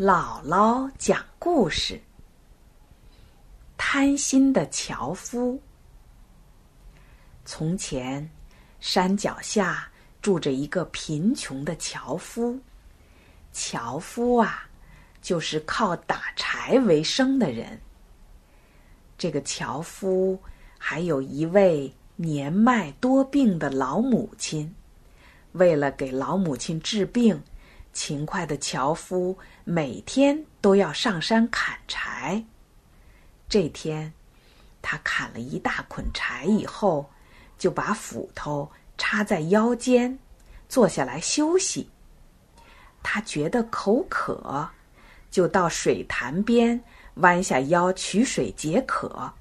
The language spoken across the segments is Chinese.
姥姥讲故事：贪心的樵夫。从前，山脚下住着一个贫穷的樵夫。樵夫啊，就是靠打柴为生的人。这个樵夫还有一位年迈多病的老母亲，为了给老母亲治病。勤快的樵夫每天都要上山砍柴。这天，他砍了一大捆柴以后，就把斧头插在腰间，坐下来休息。他觉得口渴，就到水潭边弯下腰取水解渴。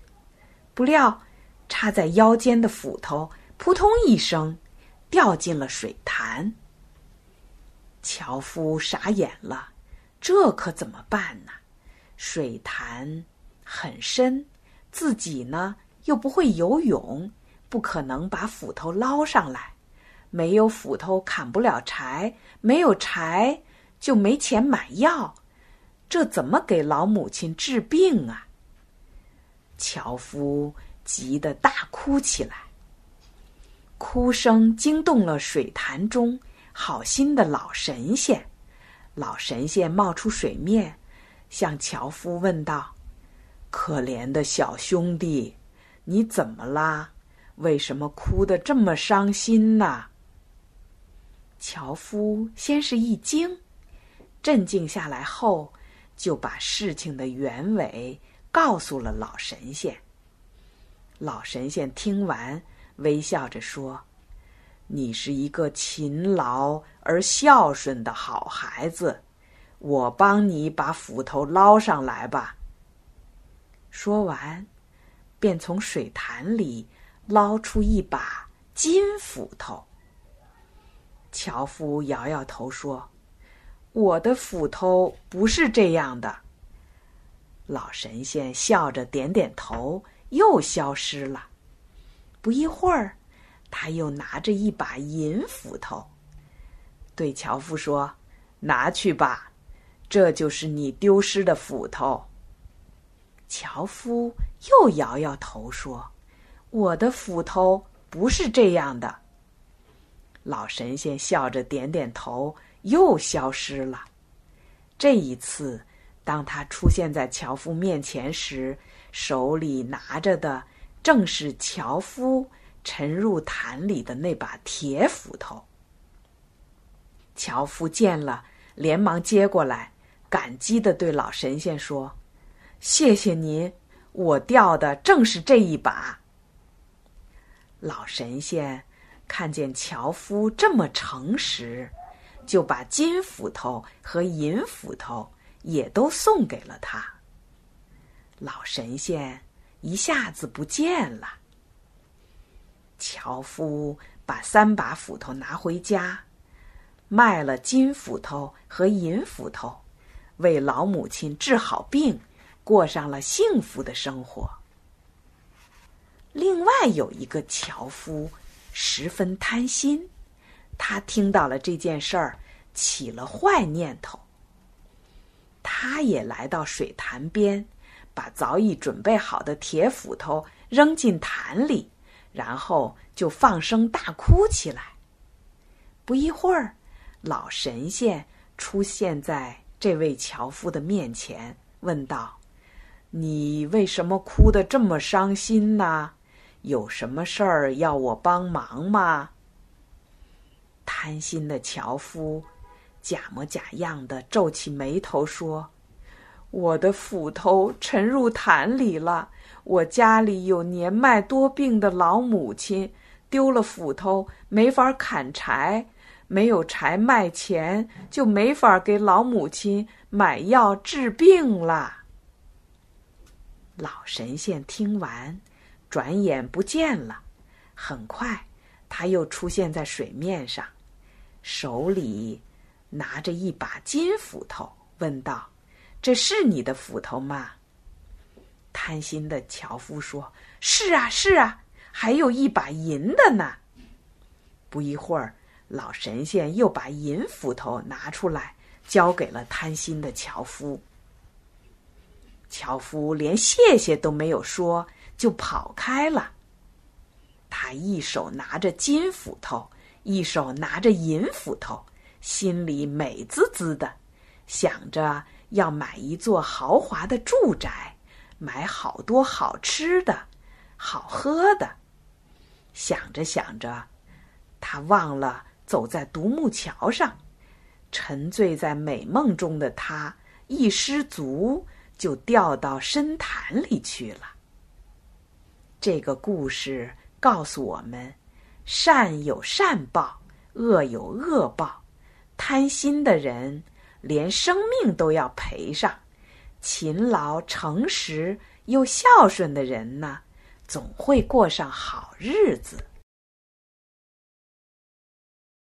不料，插在腰间的斧头扑通一声，掉进了水潭。樵夫傻眼了，这可怎么办呢？水潭很深，自己呢又不会游泳，不可能把斧头捞上来。没有斧头砍不了柴，没有柴就没钱买药，这怎么给老母亲治病啊？樵夫急得大哭起来，哭声惊动了水潭中。好心的老神仙，老神仙冒出水面，向樵夫问道：“可怜的小兄弟，你怎么啦？为什么哭得这么伤心呢？”樵夫先是一惊，镇静下来后，就把事情的原委告诉了老神仙。老神仙听完，微笑着说。你是一个勤劳而孝顺的好孩子，我帮你把斧头捞上来吧。说完，便从水潭里捞出一把金斧头。樵夫摇摇头说：“我的斧头不是这样的。”老神仙笑着点点头，又消失了。不一会儿。他又拿着一把银斧头，对樵夫说：“拿去吧，这就是你丢失的斧头。”樵夫又摇摇头说：“我的斧头不是这样的。”老神仙笑着点点头，又消失了。这一次，当他出现在樵夫面前时，手里拿着的正是樵夫。沉入潭里的那把铁斧头，樵夫见了，连忙接过来，感激的对老神仙说：“谢谢您，我掉的正是这一把。”老神仙看见樵夫这么诚实，就把金斧头和银斧头也都送给了他。老神仙一下子不见了。樵夫把三把斧头拿回家，卖了金斧头和银斧头，为老母亲治好病，过上了幸福的生活。另外有一个樵夫十分贪心，他听到了这件事儿，起了坏念头。他也来到水潭边，把早已准备好的铁斧头扔进潭里。然后就放声大哭起来。不一会儿，老神仙出现在这位樵夫的面前，问道：“你为什么哭得这么伤心呢？有什么事儿要我帮忙吗？”贪心的樵夫假模假样的皱起眉头说：“我的斧头沉入潭里了。”我家里有年迈多病的老母亲，丢了斧头没法砍柴，没有柴卖钱，就没法给老母亲买药治病了。老神仙听完，转眼不见了。很快，他又出现在水面上，手里拿着一把金斧头，问道：“这是你的斧头吗？”贪心的樵夫说：“是啊，是啊，还有一把银的呢。”不一会儿，老神仙又把银斧头拿出来，交给了贪心的樵夫。樵夫连谢谢都没有说，就跑开了。他一手拿着金斧头，一手拿着银斧头，心里美滋滋的，想着要买一座豪华的住宅，买好多好吃的、好喝的。想着想着，他忘了走在独木桥上，沉醉在美梦中的他一失足就掉到深潭里去了。这个故事。告诉我们，善有善报，恶有恶报。贪心的人连生命都要赔上；勤劳诚实又孝顺的人呢，总会过上好日子。